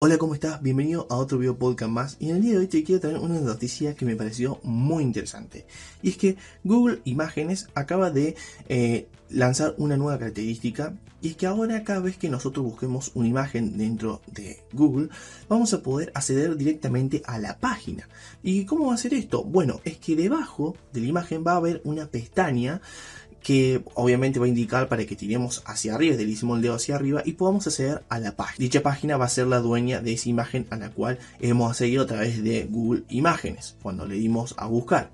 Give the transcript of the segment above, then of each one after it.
Hola, ¿cómo estás? Bienvenido a otro video podcast más y en el día de hoy te quiero traer una noticia que me pareció muy interesante y es que Google Imágenes acaba de eh, lanzar una nueva característica y es que ahora cada vez que nosotros busquemos una imagen dentro de Google vamos a poder acceder directamente a la página ¿y cómo va a ser esto? Bueno, es que debajo de la imagen va a haber una pestaña que obviamente va a indicar para que tiremos hacia arriba, deslizamos el dedo hacia arriba y podamos acceder a la página. Dicha página va a ser la dueña de esa imagen a la cual hemos accedido a través de Google Imágenes, cuando le dimos a buscar.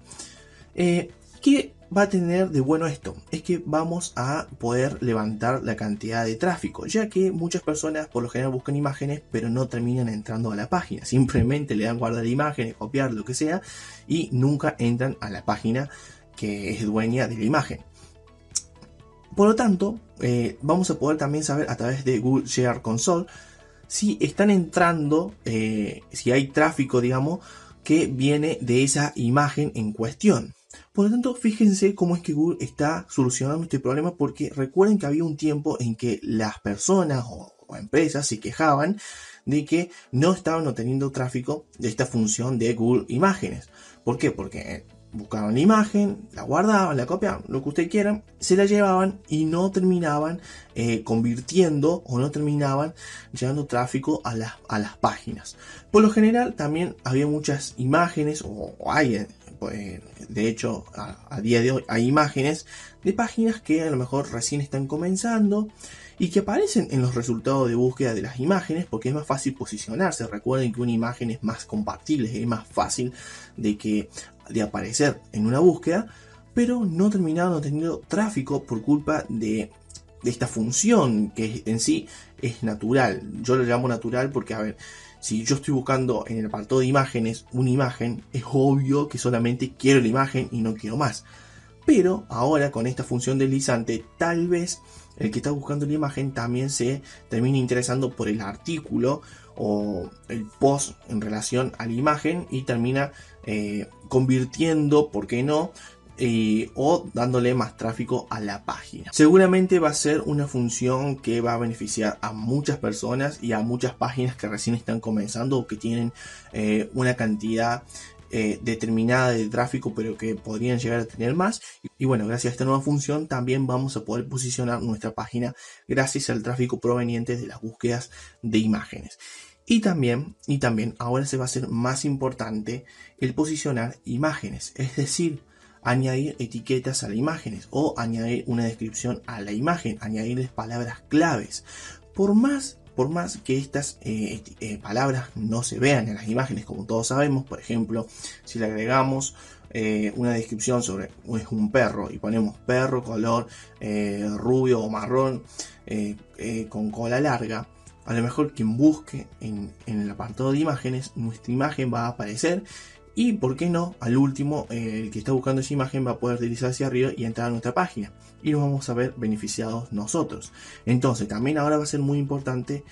Eh, ¿Qué va a tener de bueno esto? Es que vamos a poder levantar la cantidad de tráfico, ya que muchas personas por lo general buscan imágenes, pero no terminan entrando a la página. Simplemente le dan guardar imágenes, copiar, lo que sea, y nunca entran a la página que es dueña de la imagen. Por lo tanto, eh, vamos a poder también saber a través de Google Share Console si están entrando, eh, si hay tráfico, digamos, que viene de esa imagen en cuestión. Por lo tanto, fíjense cómo es que Google está solucionando este problema porque recuerden que había un tiempo en que las personas o, o empresas se quejaban de que no estaban obteniendo tráfico de esta función de Google Imágenes. ¿Por qué? Porque buscaban la imagen, la guardaban, la copiaban, lo que ustedes quieran, se la llevaban y no terminaban eh, convirtiendo o no terminaban llevando tráfico a las, a las páginas. Por lo general también había muchas imágenes, o, hay, eh, pues, de hecho a, día de hoy hay imágenes de páginas que a lo mejor recién están comenzando y que aparecen en los resultados de búsqueda de las imágenes porque es más fácil posicionarse. Recuerden que una imagen es más compartible, es más fácil de que de aparecer en una búsqueda, pero no terminaron teniendo tráfico por culpa de, de esta función que en sí es natural. Yo lo llamo natural porque, a ver, si yo estoy buscando en el apartado de imágenes una imagen, es obvio que solamente quiero la imagen y no quiero más. Pero ahora con esta función deslizante, tal vez el que está buscando la imagen también se termine interesando por el artículo o el post en relación a la imagen y termina eh, convirtiendo, ¿por qué no? Eh, o dándole más tráfico a la página. Seguramente va a ser una función que va a beneficiar a muchas personas y a muchas páginas que recién están comenzando o que tienen eh, una cantidad determinada de tráfico pero que podrían llegar a tener más y bueno gracias a esta nueva función también vamos a poder posicionar nuestra página gracias al tráfico proveniente de las búsquedas de imágenes y también, y también ahora se va a hacer más importante el posicionar imágenes, es decir, añadir etiquetas a las imágenes o añadir una descripción a la imagen, añadirles palabras claves. Por más, por más que estas eh, eh, palabras no se vean en las imágenes, como todos sabemos, por ejemplo, si le agregamos eh, una descripción sobre es un perro y ponemos perro color rubio o marrón con cola larga, a lo mejor quien busque en, el apartado de imágenes, nuestra imagen va a aparecer y, ¿por qué no? Al último, eh, el que está buscando esa imagen va a poder deslizar hacia arriba y entrar a nuestra página. Y nos vamos a ver beneficiados nosotros. Entonces, también ahora va a ser muy importante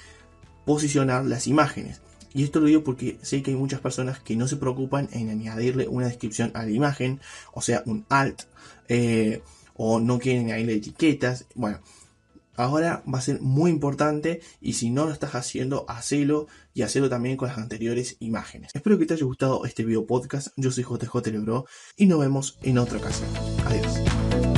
posicionar las imágenes. Y esto lo digo porque sé que hay muchas personas que no se preocupan en añadirle una descripción a la imagen, o sea, un alt, eh, o no quieren añadirle etiquetas. Bueno, ahora va a ser muy importante y si no lo estás haciendo, hacelo y hacelo también con las anteriores imágenes. Espero que te haya gustado este video podcast. Yo soy JJ Lebro y nos vemos en otra ocasión. Adiós.